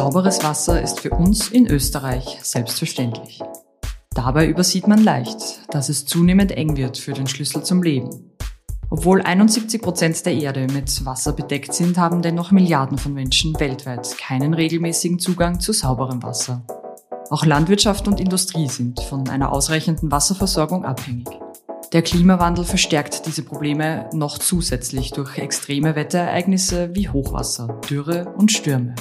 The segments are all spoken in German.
Sauberes Wasser ist für uns in Österreich selbstverständlich. Dabei übersieht man leicht, dass es zunehmend eng wird für den Schlüssel zum Leben. Obwohl 71 Prozent der Erde mit Wasser bedeckt sind, haben dennoch Milliarden von Menschen weltweit keinen regelmäßigen Zugang zu sauberem Wasser. Auch Landwirtschaft und Industrie sind von einer ausreichenden Wasserversorgung abhängig. Der Klimawandel verstärkt diese Probleme noch zusätzlich durch extreme Wetterereignisse wie Hochwasser, Dürre und Stürme.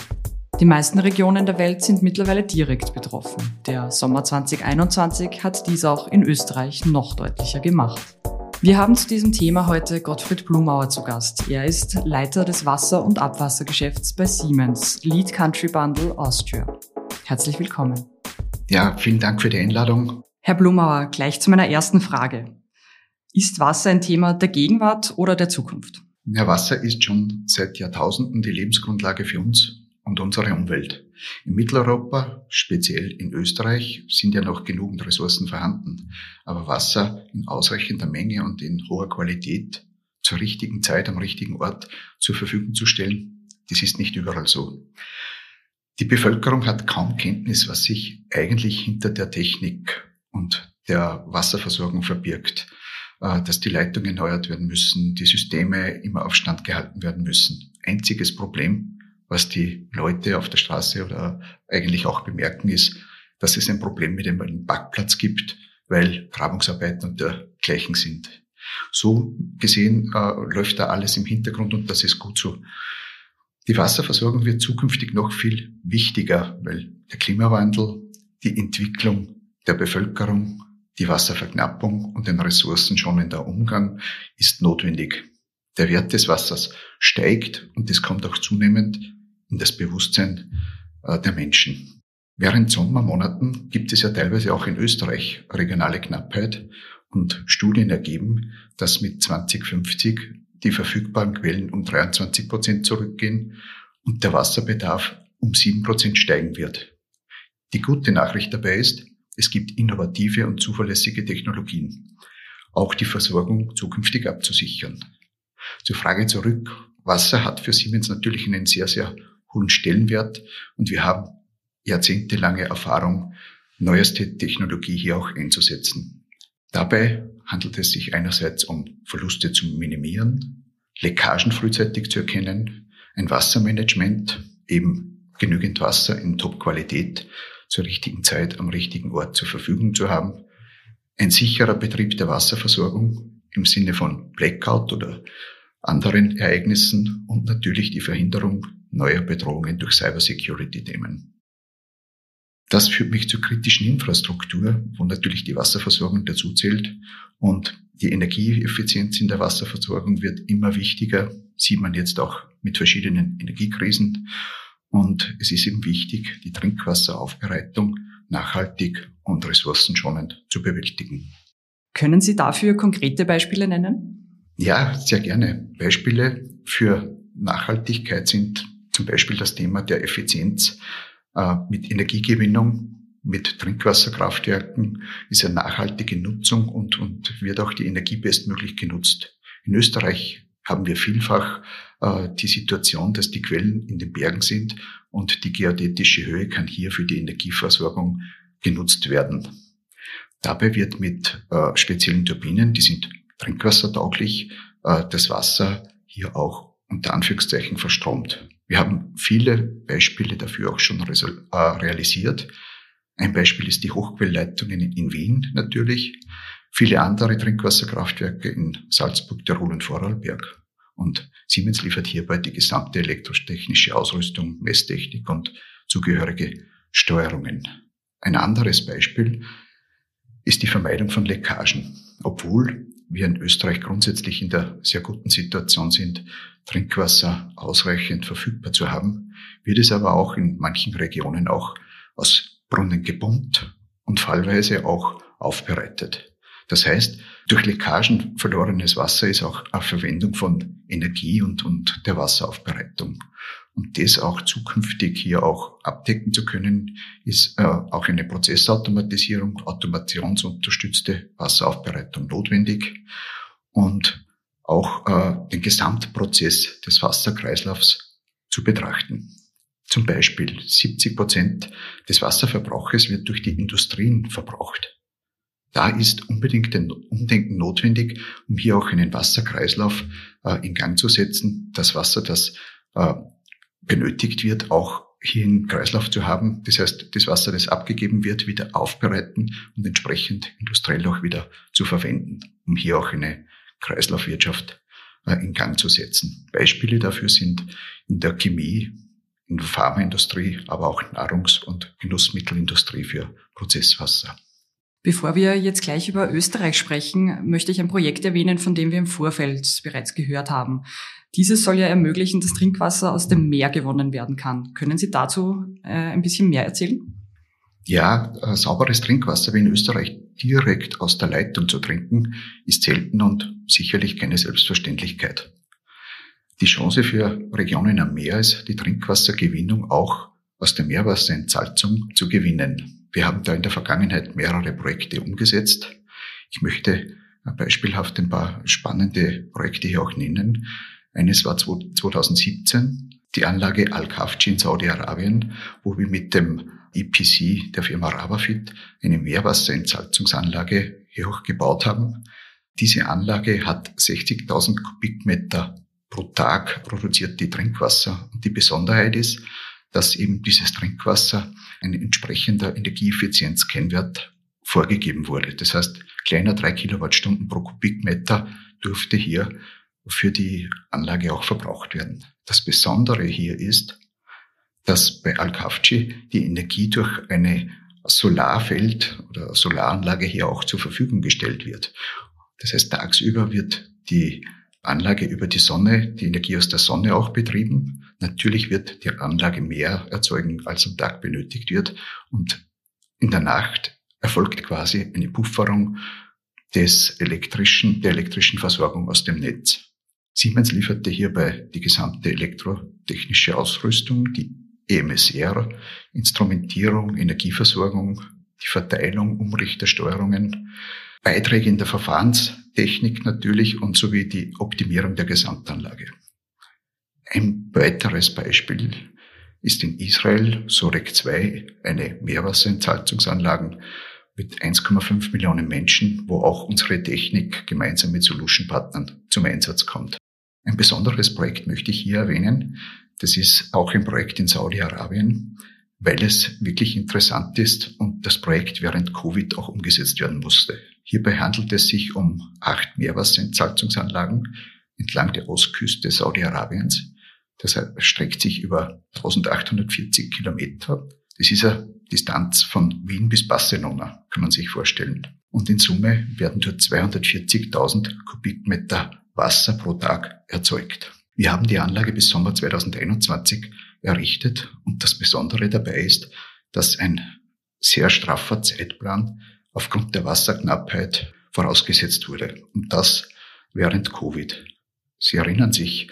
Die meisten Regionen der Welt sind mittlerweile direkt betroffen. Der Sommer 2021 hat dies auch in Österreich noch deutlicher gemacht. Wir haben zu diesem Thema heute Gottfried Blumauer zu Gast. Er ist Leiter des Wasser- und Abwassergeschäfts bei Siemens, Lead Country Bundle Austria. Herzlich willkommen. Ja, vielen Dank für die Einladung. Herr Blumauer, gleich zu meiner ersten Frage. Ist Wasser ein Thema der Gegenwart oder der Zukunft? Ja, Wasser ist schon seit Jahrtausenden die Lebensgrundlage für uns und unsere Umwelt. In Mitteleuropa, speziell in Österreich, sind ja noch genügend Ressourcen vorhanden. Aber Wasser in ausreichender Menge und in hoher Qualität zur richtigen Zeit am richtigen Ort zur Verfügung zu stellen, das ist nicht überall so. Die Bevölkerung hat kaum Kenntnis, was sich eigentlich hinter der Technik und der Wasserversorgung verbirgt. Äh, dass die Leitungen erneuert werden müssen, die Systeme immer auf Stand gehalten werden müssen. Einziges Problem, was die Leute auf der Straße oder eigentlich auch bemerken, ist, dass es ein Problem mit dem Parkplatz gibt, weil Grabungsarbeiten und dergleichen sind. So gesehen äh, läuft da alles im Hintergrund und das ist gut so. Die Wasserversorgung wird zukünftig noch viel wichtiger, weil der Klimawandel, die Entwicklung der Bevölkerung, die Wasserverknappung und den ressourcenschonender Umgang ist notwendig. Der Wert des Wassers steigt und es kommt auch zunehmend in das Bewusstsein äh, der Menschen. Während Sommermonaten gibt es ja teilweise auch in Österreich regionale Knappheit und Studien ergeben, dass mit 2050 die verfügbaren Quellen um 23 Prozent zurückgehen und der Wasserbedarf um 7 Prozent steigen wird. Die gute Nachricht dabei ist, es gibt innovative und zuverlässige Technologien, auch die Versorgung zukünftig abzusichern. Zur Frage zurück. Wasser hat für Siemens natürlich einen sehr, sehr hohen Stellenwert und wir haben jahrzehntelange Erfahrung, neueste Technologie hier auch einzusetzen. Dabei handelt es sich einerseits um Verluste zu minimieren, Leckagen frühzeitig zu erkennen, ein Wassermanagement, eben genügend Wasser in Top-Qualität zur richtigen Zeit am richtigen Ort zur Verfügung zu haben. Ein sicherer Betrieb der Wasserversorgung im Sinne von Blackout oder anderen Ereignissen und natürlich die Verhinderung neuer Bedrohungen durch Cybersecurity-Themen. Das führt mich zur kritischen Infrastruktur, wo natürlich die Wasserversorgung dazu zählt und die Energieeffizienz in der Wasserversorgung wird immer wichtiger, sieht man jetzt auch mit verschiedenen Energiekrisen. Und es ist eben wichtig, die Trinkwasseraufbereitung nachhaltig und ressourcenschonend zu bewältigen. Können Sie dafür konkrete Beispiele nennen? Ja, sehr gerne. Beispiele für Nachhaltigkeit sind zum Beispiel das Thema der Effizienz äh, mit Energiegewinnung, mit Trinkwasserkraftwerken ist eine nachhaltige Nutzung und, und wird auch die Energie bestmöglich genutzt. In Österreich haben wir vielfach äh, die Situation, dass die Quellen in den Bergen sind und die geodätische Höhe kann hier für die Energieversorgung genutzt werden. Dabei wird mit äh, speziellen Turbinen, die sind trinkwassertauglich, das Wasser hier auch unter Anführungszeichen verstromt. Wir haben viele Beispiele dafür auch schon äh, realisiert. Ein Beispiel ist die Hochquellleitungen in Wien natürlich, viele andere Trinkwasserkraftwerke in Salzburg, Tirol und Vorarlberg. Und Siemens liefert hierbei die gesamte elektrotechnische Ausrüstung, Messtechnik und zugehörige Steuerungen. Ein anderes Beispiel ist die Vermeidung von Leckagen. Obwohl wir in Österreich grundsätzlich in der sehr guten Situation sind, Trinkwasser ausreichend verfügbar zu haben, wird es aber auch in manchen Regionen auch aus Brunnen gepumpt und fallweise auch aufbereitet. Das heißt, durch Leckagen verlorenes Wasser ist auch eine Verwendung von Energie und, und der Wasseraufbereitung. Und das auch zukünftig hier auch abdecken zu können, ist äh, auch eine Prozessautomatisierung, automationsunterstützte Wasseraufbereitung notwendig und auch äh, den Gesamtprozess des Wasserkreislaufs zu betrachten. Zum Beispiel 70 Prozent des Wasserverbrauches wird durch die Industrien verbraucht. Da ist unbedingt ein Umdenken notwendig, um hier auch einen Wasserkreislauf äh, in Gang zu setzen, das Wasser, das äh, benötigt wird, auch hier einen Kreislauf zu haben. Das heißt, das Wasser, das abgegeben wird, wieder aufbereiten und entsprechend industriell auch wieder zu verwenden, um hier auch eine Kreislaufwirtschaft äh, in Gang zu setzen. Beispiele dafür sind in der Chemie, in der Pharmaindustrie, aber auch Nahrungs- und Genussmittelindustrie für Prozesswasser. Bevor wir jetzt gleich über Österreich sprechen, möchte ich ein Projekt erwähnen, von dem wir im Vorfeld bereits gehört haben. Dieses soll ja ermöglichen, dass Trinkwasser aus dem Meer gewonnen werden kann. Können Sie dazu äh, ein bisschen mehr erzählen? Ja, äh, sauberes Trinkwasser wie in Österreich direkt aus der Leitung zu trinken, ist selten und sicherlich keine Selbstverständlichkeit. Die Chance für Regionen am Meer ist, die Trinkwassergewinnung auch aus der Meerwasserentsalzung zu gewinnen. Wir haben da in der Vergangenheit mehrere Projekte umgesetzt. Ich möchte beispielhaft ein paar spannende Projekte hier auch nennen. Eines war 2017 die Anlage Al-Kafji in Saudi-Arabien, wo wir mit dem EPC der Firma Rabafit eine Meerwasserentsalzungsanlage hier auch gebaut haben. Diese Anlage hat 60.000 Kubikmeter pro Tag produziert die Trinkwasser. Und die Besonderheit ist, dass eben dieses Trinkwasser ein entsprechender Energieeffizienzkennwert vorgegeben wurde. Das heißt, kleiner drei Kilowattstunden pro Kubikmeter durfte hier für die Anlage auch verbraucht werden. Das Besondere hier ist, dass bei Al-Kafji die Energie durch eine Solarfeld oder Solaranlage hier auch zur Verfügung gestellt wird. Das heißt, tagsüber wird die Anlage über die Sonne, die Energie aus der Sonne auch betrieben. Natürlich wird die Anlage mehr erzeugen, als am Tag benötigt wird. Und in der Nacht erfolgt quasi eine Pufferung des elektrischen, der elektrischen Versorgung aus dem Netz. Siemens lieferte hierbei die gesamte elektrotechnische Ausrüstung, die EMSR, Instrumentierung, Energieversorgung, die Verteilung, Umrichtersteuerungen, Beiträge in der Verfahrenstechnik natürlich und sowie die Optimierung der Gesamtanlage. Ein weiteres Beispiel ist in Israel Sorek 2 eine Meerwasserentsalzungsanlage mit 1,5 Millionen Menschen, wo auch unsere Technik gemeinsam mit Solution Partnern zum Einsatz kommt. Ein besonderes Projekt möchte ich hier erwähnen. Das ist auch ein Projekt in Saudi-Arabien, weil es wirklich interessant ist und das Projekt während Covid auch umgesetzt werden musste. Hierbei handelt es sich um acht Meerwasserentsalzungsanlagen entlang der Ostküste Saudi-Arabiens. Das erstreckt sich über 1840 Kilometer. Das ist eine Distanz von Wien bis Barcelona, kann man sich vorstellen. Und in Summe werden dort 240.000 Kubikmeter Wasser pro Tag erzeugt. Wir haben die Anlage bis Sommer 2021 errichtet und das Besondere dabei ist, dass ein sehr straffer Zeitplan aufgrund der Wasserknappheit vorausgesetzt wurde. Und das während Covid. Sie erinnern sich,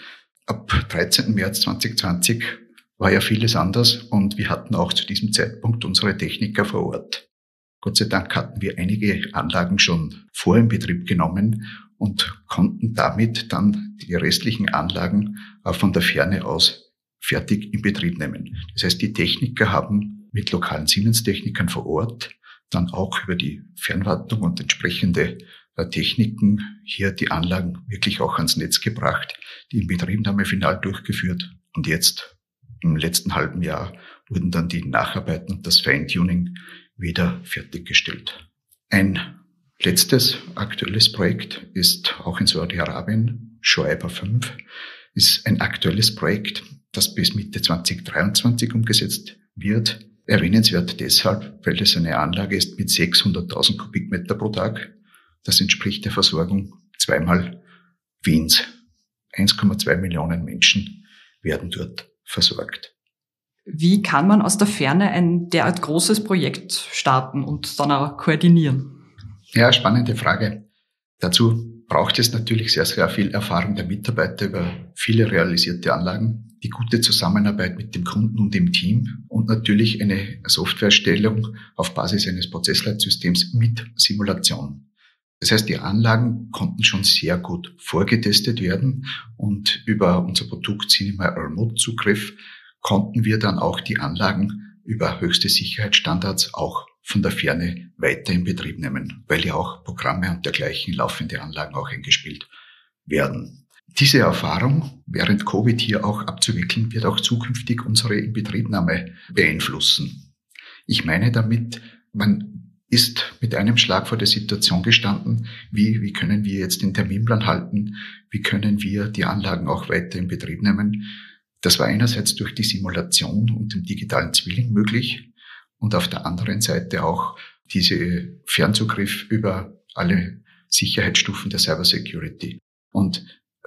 ab 13. März 2020 war ja vieles anders und wir hatten auch zu diesem Zeitpunkt unsere Techniker vor Ort. Gott sei Dank hatten wir einige Anlagen schon vor in Betrieb genommen und konnten damit dann die restlichen Anlagen von der Ferne aus fertig in Betrieb nehmen. Das heißt, die Techniker haben mit lokalen Siemens-Technikern vor Ort dann auch über die Fernwartung und entsprechende Techniken hier die Anlagen wirklich auch ans Netz gebracht, die Inbetriebnahme final durchgeführt und jetzt im letzten halben Jahr wurden dann die Nacharbeiten und das Feintuning wieder fertiggestellt. Ein Letztes aktuelles Projekt ist auch in Saudi-Arabien, Shoaiba 5, ist ein aktuelles Projekt, das bis Mitte 2023 umgesetzt wird. Erwähnenswert deshalb, weil es eine Anlage ist mit 600.000 Kubikmeter pro Tag. Das entspricht der Versorgung zweimal Wiens. 1,2 Millionen Menschen werden dort versorgt. Wie kann man aus der Ferne ein derart großes Projekt starten und dann auch koordinieren? Ja, spannende Frage. Dazu braucht es natürlich sehr, sehr viel Erfahrung der Mitarbeiter über viele realisierte Anlagen, die gute Zusammenarbeit mit dem Kunden und dem Team und natürlich eine Softwarestellung auf Basis eines Prozessleitsystems mit Simulation. Das heißt, die Anlagen konnten schon sehr gut vorgetestet werden und über unser Produkt Cinema Remote Zugriff konnten wir dann auch die Anlagen über höchste Sicherheitsstandards auch von der Ferne weiter in Betrieb nehmen, weil ja auch Programme und dergleichen laufende Anlagen auch eingespielt werden. Diese Erfahrung während Covid hier auch abzuwickeln, wird auch zukünftig unsere Inbetriebnahme beeinflussen. Ich meine damit, man ist mit einem Schlag vor der Situation gestanden, wie, wie können wir jetzt den Terminplan halten, wie können wir die Anlagen auch weiter in Betrieb nehmen. Das war einerseits durch die Simulation und den digitalen Zwilling möglich und auf der anderen Seite auch diese Fernzugriff über alle Sicherheitsstufen der Cybersecurity. Und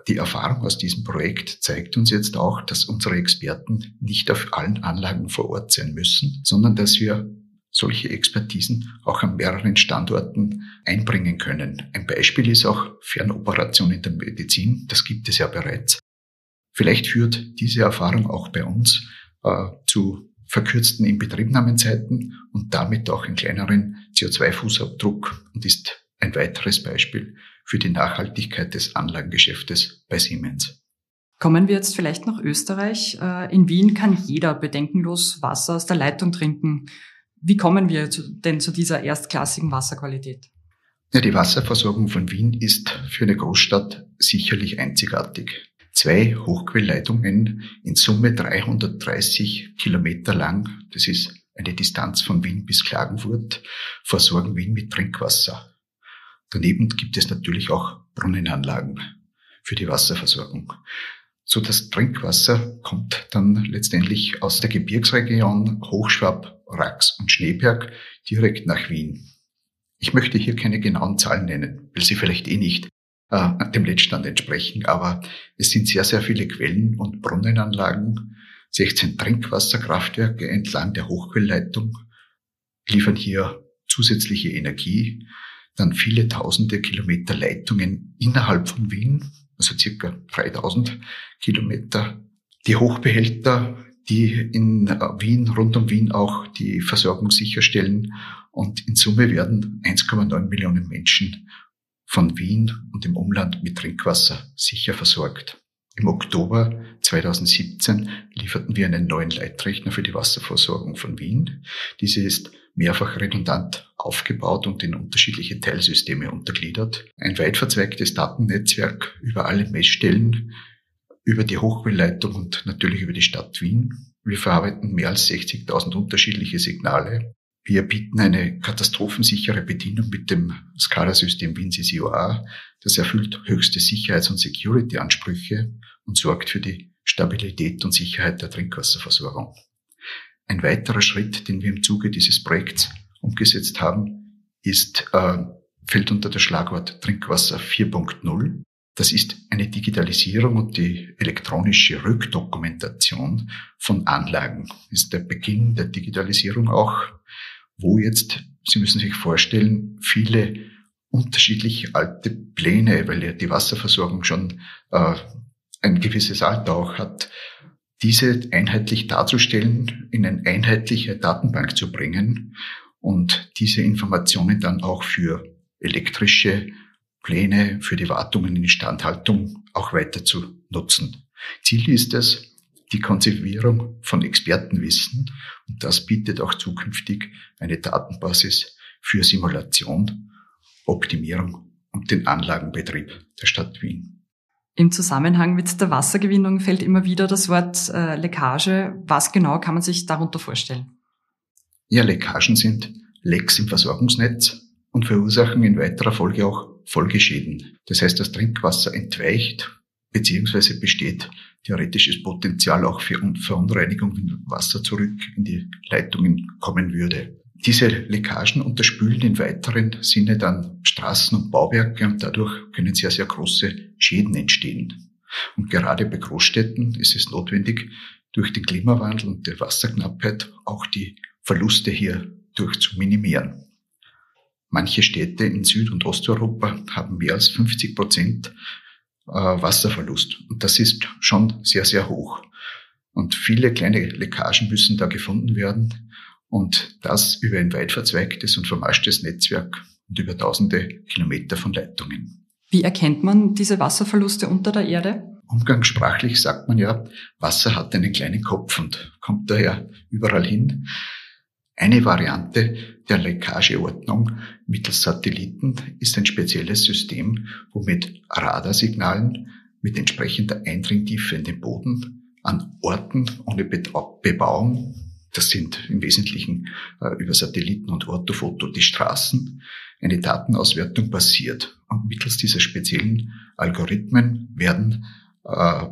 die Erfahrung aus diesem Projekt zeigt uns jetzt auch, dass unsere Experten nicht auf allen Anlagen vor Ort sein müssen, sondern dass wir solche Expertisen auch an mehreren Standorten einbringen können. Ein Beispiel ist auch Fernoperation in der Medizin. Das gibt es ja bereits. Vielleicht führt diese Erfahrung auch bei uns äh, zu verkürzten Inbetriebnahmezeiten und damit auch einen kleineren CO2-Fußabdruck und ist ein weiteres Beispiel für die Nachhaltigkeit des Anlagengeschäftes bei Siemens. Kommen wir jetzt vielleicht nach Österreich. Äh, in Wien kann jeder bedenkenlos Wasser aus der Leitung trinken. Wie kommen wir denn zu dieser erstklassigen Wasserqualität? Ja, die Wasserversorgung von Wien ist für eine Großstadt sicherlich einzigartig. Zwei Hochquellleitungen in Summe 330 Kilometer lang, das ist eine Distanz von Wien bis Klagenfurt, versorgen Wien mit Trinkwasser. Daneben gibt es natürlich auch Brunnenanlagen für die Wasserversorgung. So das Trinkwasser kommt dann letztendlich aus der Gebirgsregion Hochschwab, Rax und Schneeberg direkt nach Wien. Ich möchte hier keine genauen Zahlen nennen, weil sie vielleicht eh nicht äh, dem Letztstand entsprechen, aber es sind sehr, sehr viele Quellen und Brunnenanlagen, 16 Trinkwasserkraftwerke entlang der Hochquellleitung liefern hier zusätzliche Energie dann viele tausende Kilometer Leitungen innerhalb von Wien, also circa 3000 Kilometer. Die Hochbehälter, die in Wien, rund um Wien auch die Versorgung sicherstellen. Und in Summe werden 1,9 Millionen Menschen von Wien und dem Umland mit Trinkwasser sicher versorgt. Im Oktober 2017 lieferten wir einen neuen Leitrechner für die Wasserversorgung von Wien. Diese ist mehrfach redundant aufgebaut und in unterschiedliche Teilsysteme untergliedert. Ein weit verzweigtes Datennetzwerk über alle Messstellen, über die Hochquellleitung und natürlich über die Stadt Wien. Wir verarbeiten mehr als 60.000 unterschiedliche Signale. Wir bieten eine katastrophensichere Bedienung mit dem SCADA-System WinSys Das erfüllt höchste Sicherheits- und Security-Ansprüche und sorgt für die Stabilität und Sicherheit der Trinkwasserversorgung. Ein weiterer Schritt, den wir im Zuge dieses Projekts umgesetzt haben, ist, äh, fällt unter das Schlagwort Trinkwasser 4.0. Das ist eine Digitalisierung und die elektronische Rückdokumentation von Anlagen. Das ist der Beginn der Digitalisierung auch, wo jetzt, Sie müssen sich vorstellen, viele unterschiedliche alte Pläne, weil ja die Wasserversorgung schon äh, ein gewisses Alter auch hat, diese einheitlich darzustellen, in eine einheitliche Datenbank zu bringen und diese Informationen dann auch für elektrische Pläne, für die Wartungen in Instandhaltung auch weiter zu nutzen. Ziel ist es, die Konservierung von Expertenwissen und das bietet auch zukünftig eine Datenbasis für Simulation, Optimierung und den Anlagenbetrieb der Stadt Wien. Im Zusammenhang mit der Wassergewinnung fällt immer wieder das Wort äh, Leckage. Was genau kann man sich darunter vorstellen? Ja, Leckagen sind Lecks im Versorgungsnetz und verursachen in weiterer Folge auch Folgeschäden. Das heißt, das Trinkwasser entweicht beziehungsweise besteht theoretisches Potenzial auch für Verunreinigung, wenn Wasser zurück in die Leitungen kommen würde. Diese Leckagen unterspülen in weiteren Sinne dann Straßen und Bauwerke und dadurch können sehr, sehr große Schäden entstehen. Und gerade bei Großstädten ist es notwendig, durch den Klimawandel und der Wasserknappheit auch die Verluste hier durch zu minimieren. Manche Städte in Süd- und Osteuropa haben mehr als 50 Prozent äh, Wasserverlust. Und das ist schon sehr, sehr hoch. Und viele kleine Leckagen müssen da gefunden werden. Und das über ein weit verzweigtes und vermaschtes Netzwerk und über tausende Kilometer von Leitungen. Wie erkennt man diese Wasserverluste unter der Erde? Umgangssprachlich sagt man ja, Wasser hat einen kleinen Kopf und kommt daher überall hin. Eine Variante der Leckageordnung mittels Satelliten ist ein spezielles System, womit Radarsignalen mit entsprechender Eindringtiefe in den Boden an Orten ohne Bebauung, das sind im Wesentlichen äh, über Satelliten und Orthofoto die Straßen, eine Datenauswertung passiert. Und mittels dieser speziellen Algorithmen werden äh,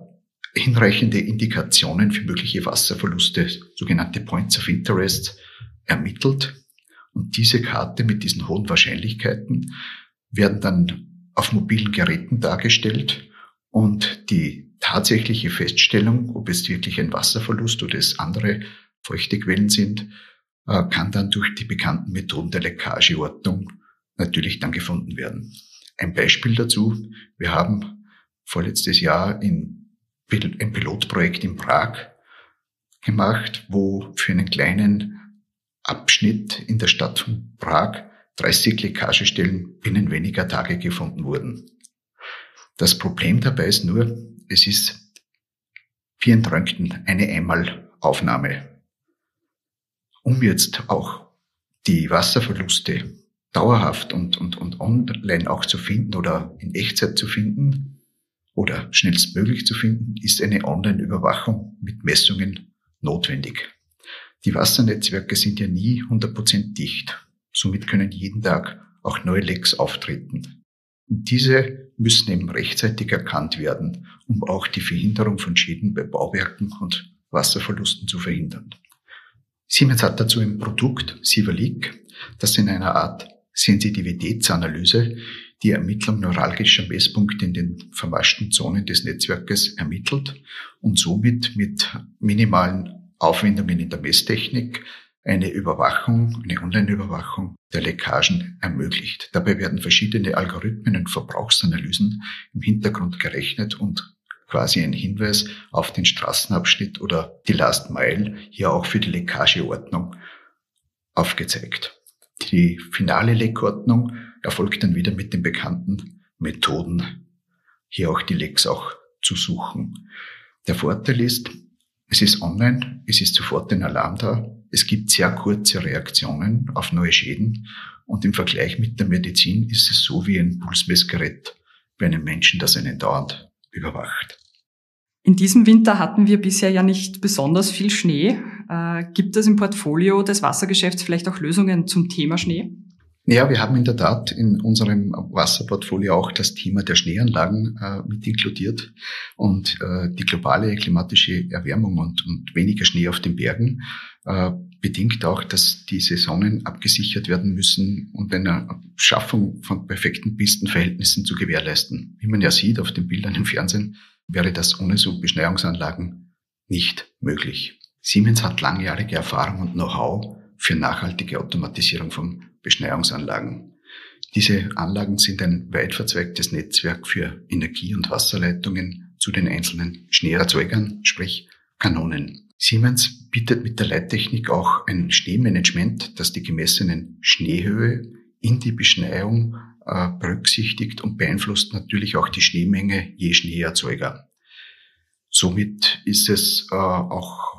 hinreichende Indikationen für mögliche Wasserverluste, sogenannte Points of Interest, ermittelt. Und diese Karte mit diesen hohen Wahrscheinlichkeiten werden dann auf mobilen Geräten dargestellt und die tatsächliche Feststellung, ob es wirklich ein Wasserverlust oder es andere feuchte Quellen sind, äh, kann dann durch die bekannten Methoden der Leckageordnung natürlich dann gefunden werden. Ein Beispiel dazu, wir haben vorletztes Jahr in, ein Pilotprojekt in Prag gemacht, wo für einen kleinen Abschnitt in der Stadt von Prag 30 Leckagestellen binnen weniger Tage gefunden wurden. Das Problem dabei ist nur, es ist wie ein Röntgen eine Einmalaufnahme. Um jetzt auch die Wasserverluste dauerhaft und, und, und online auch zu finden oder in Echtzeit zu finden oder schnellstmöglich zu finden, ist eine Online-Überwachung mit Messungen notwendig. Die Wassernetzwerke sind ja nie 100% dicht. Somit können jeden Tag auch neue Lecks auftreten. Diese müssen eben rechtzeitig erkannt werden, um auch die Verhinderung von Schäden bei Bauwerken und Wasserverlusten zu verhindern. Siemens hat dazu ein Produkt, Sivalik, das in einer Art Sensitivitätsanalyse die Ermittlung neuralgischer Messpunkte in den verwaschten Zonen des Netzwerkes ermittelt und somit mit minimalen Aufwendungen in der Messtechnik eine Überwachung, eine Online-Überwachung der Leckagen ermöglicht. Dabei werden verschiedene Algorithmen und Verbrauchsanalysen im Hintergrund gerechnet und quasi ein Hinweis auf den Straßenabschnitt oder die Last Mile hier auch für die Leckageordnung aufgezeigt. Die finale Leckordnung erfolgt dann wieder mit den bekannten Methoden, hier auch die Lecks auch zu suchen. Der Vorteil ist, es ist online, es ist sofort ein Alarm da, es gibt sehr kurze Reaktionen auf neue Schäden und im Vergleich mit der Medizin ist es so wie ein Pulsmessgerät bei einem Menschen, das einen dauernd überwacht. In diesem Winter hatten wir bisher ja nicht besonders viel Schnee. Äh, gibt es im Portfolio des Wassergeschäfts vielleicht auch Lösungen zum Thema Schnee? Ja, wir haben in der Tat in unserem Wasserportfolio auch das Thema der Schneeanlagen äh, mit inkludiert und äh, die globale klimatische Erwärmung und, und weniger Schnee auf den Bergen äh, bedingt auch, dass die Saisonen abgesichert werden müssen und eine Schaffung von perfekten Pistenverhältnissen zu gewährleisten. Wie man ja sieht auf den Bildern im Fernsehen, wäre das ohne so Beschneiungsanlagen nicht möglich. Siemens hat langjährige Erfahrung und Know-how für nachhaltige Automatisierung von Beschneiungsanlagen. Diese Anlagen sind ein weit verzweigtes Netzwerk für Energie- und Wasserleitungen zu den einzelnen Schneeerzeugern, sprich Kanonen. Siemens bietet mit der Leittechnik auch ein Schneemanagement, das die gemessenen Schneehöhe in die Beschneiung äh, berücksichtigt und beeinflusst natürlich auch die Schneemenge je Schneeerzeuger. Somit ist es äh, auch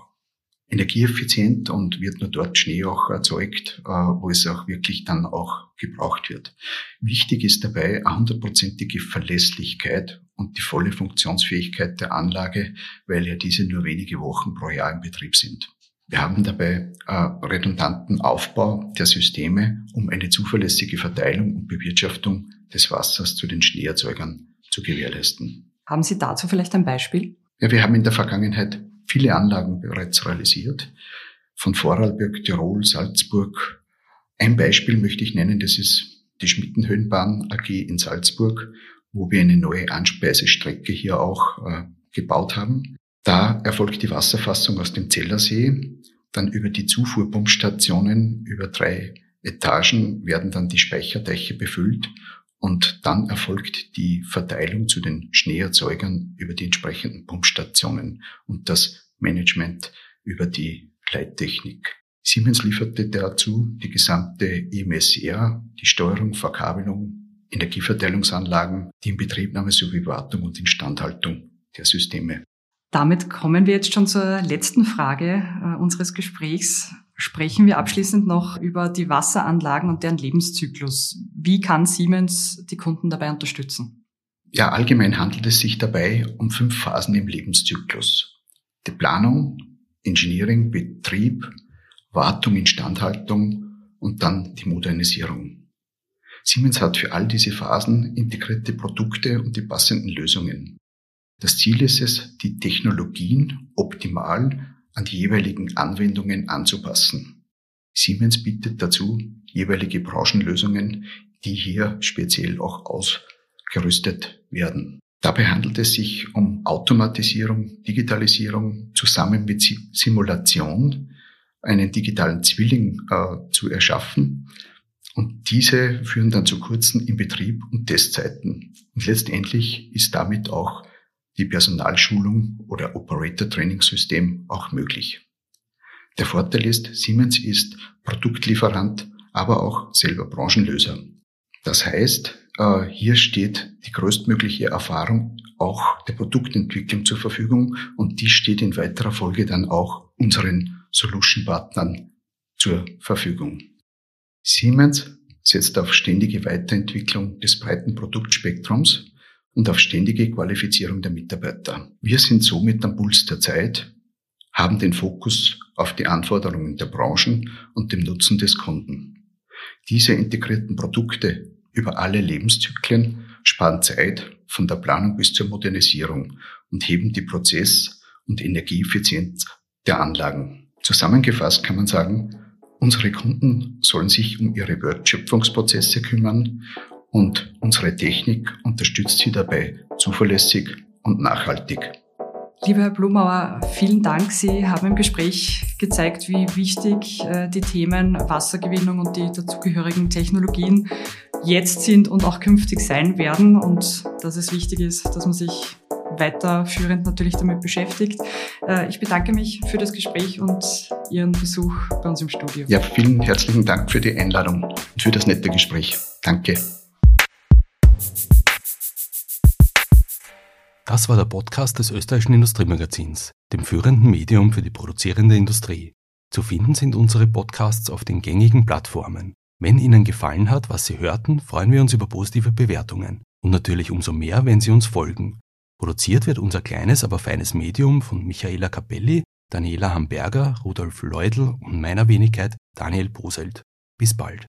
energieeffizient und wird nur dort Schnee auch erzeugt, äh, wo es auch wirklich dann auch gebraucht wird. Wichtig ist dabei eine hundertprozentige Verlässlichkeit und die volle Funktionsfähigkeit der Anlage, weil ja diese nur wenige Wochen pro Jahr im Betrieb sind. Wir haben dabei äh, redundanten Aufbau der Systeme, um eine zuverlässige Verteilung und Bewirtschaftung des Wassers zu den Schneeerzeugern zu gewährleisten. Haben Sie dazu vielleicht ein Beispiel? Ja, wir haben in der Vergangenheit viele Anlagen bereits realisiert. Von Vorarlberg, Tirol, Salzburg. Ein Beispiel möchte ich nennen, das ist die Schmittenhöhenbahn AG in Salzburg, wo wir eine neue Anspeisestrecke hier auch äh, gebaut haben. Da erfolgt die Wasserfassung aus dem Zellersee. Dann über die Zufuhrpumpstationen über drei Etagen werden dann die Speicherdächer befüllt und dann erfolgt die Verteilung zu den Schneeerzeugern über die entsprechenden Pumpstationen und das Management über die Leittechnik. Siemens lieferte dazu die gesamte EMSR, die Steuerung, Verkabelung, Energieverteilungsanlagen, die Inbetriebnahme sowie Wartung und Instandhaltung der Systeme. Damit kommen wir jetzt schon zur letzten Frage äh, unseres Gesprächs. Sprechen wir abschließend noch über die Wasseranlagen und deren Lebenszyklus. Wie kann Siemens die Kunden dabei unterstützen? Ja, allgemein handelt es sich dabei um fünf Phasen im Lebenszyklus. Die Planung, Engineering, Betrieb, Wartung, Instandhaltung und dann die Modernisierung. Siemens hat für all diese Phasen integrierte Produkte und die passenden Lösungen. Das Ziel ist es, die Technologien optimal an die jeweiligen Anwendungen anzupassen. Siemens bietet dazu jeweilige Branchenlösungen, die hier speziell auch ausgerüstet werden. Dabei handelt es sich um Automatisierung, Digitalisierung zusammen mit Simulation, einen digitalen Zwilling äh, zu erschaffen. Und diese führen dann zu kurzen Inbetrieb und Testzeiten. Und letztendlich ist damit auch die Personalschulung oder Operator Training System auch möglich. Der Vorteil ist, Siemens ist Produktlieferant, aber auch selber Branchenlöser. Das heißt, äh, hier steht die größtmögliche Erfahrung auch der Produktentwicklung zur Verfügung und die steht in weiterer Folge dann auch unseren Solution-Partnern zur Verfügung. Siemens setzt auf ständige Weiterentwicklung des breiten Produktspektrums und auf ständige Qualifizierung der Mitarbeiter. Wir sind somit am Puls der Zeit, haben den Fokus auf die Anforderungen der Branchen und dem Nutzen des Kunden. Diese integrierten Produkte über alle Lebenszyklen sparen Zeit von der Planung bis zur Modernisierung und heben die Prozess- und Energieeffizienz der Anlagen. Zusammengefasst kann man sagen, unsere Kunden sollen sich um ihre Wertschöpfungsprozesse kümmern und unsere Technik unterstützt sie dabei zuverlässig und nachhaltig. Lieber Herr Blumauer, vielen Dank. Sie haben im Gespräch gezeigt, wie wichtig äh, die Themen Wassergewinnung und die dazugehörigen Technologien jetzt sind und auch künftig sein werden und dass es wichtig ist, dass man sich weiterführend natürlich damit beschäftigt. Äh, ich bedanke mich für das Gespräch und Ihren Besuch bei uns im Studio. Ja, vielen herzlichen Dank für die Einladung und für das nette Gespräch. Danke. Das war der Podcast des österreichischen Industriemagazins, dem führenden Medium für die produzierende Industrie. Zu finden sind unsere Podcasts auf den gängigen Plattformen. Wenn Ihnen gefallen hat, was Sie hörten, freuen wir uns über positive Bewertungen. Und natürlich umso mehr, wenn Sie uns folgen. Produziert wird unser kleines, aber feines Medium von Michaela Capelli, Daniela Hamberger, Rudolf Leudl und meiner Wenigkeit Daniel Boselt. Bis bald.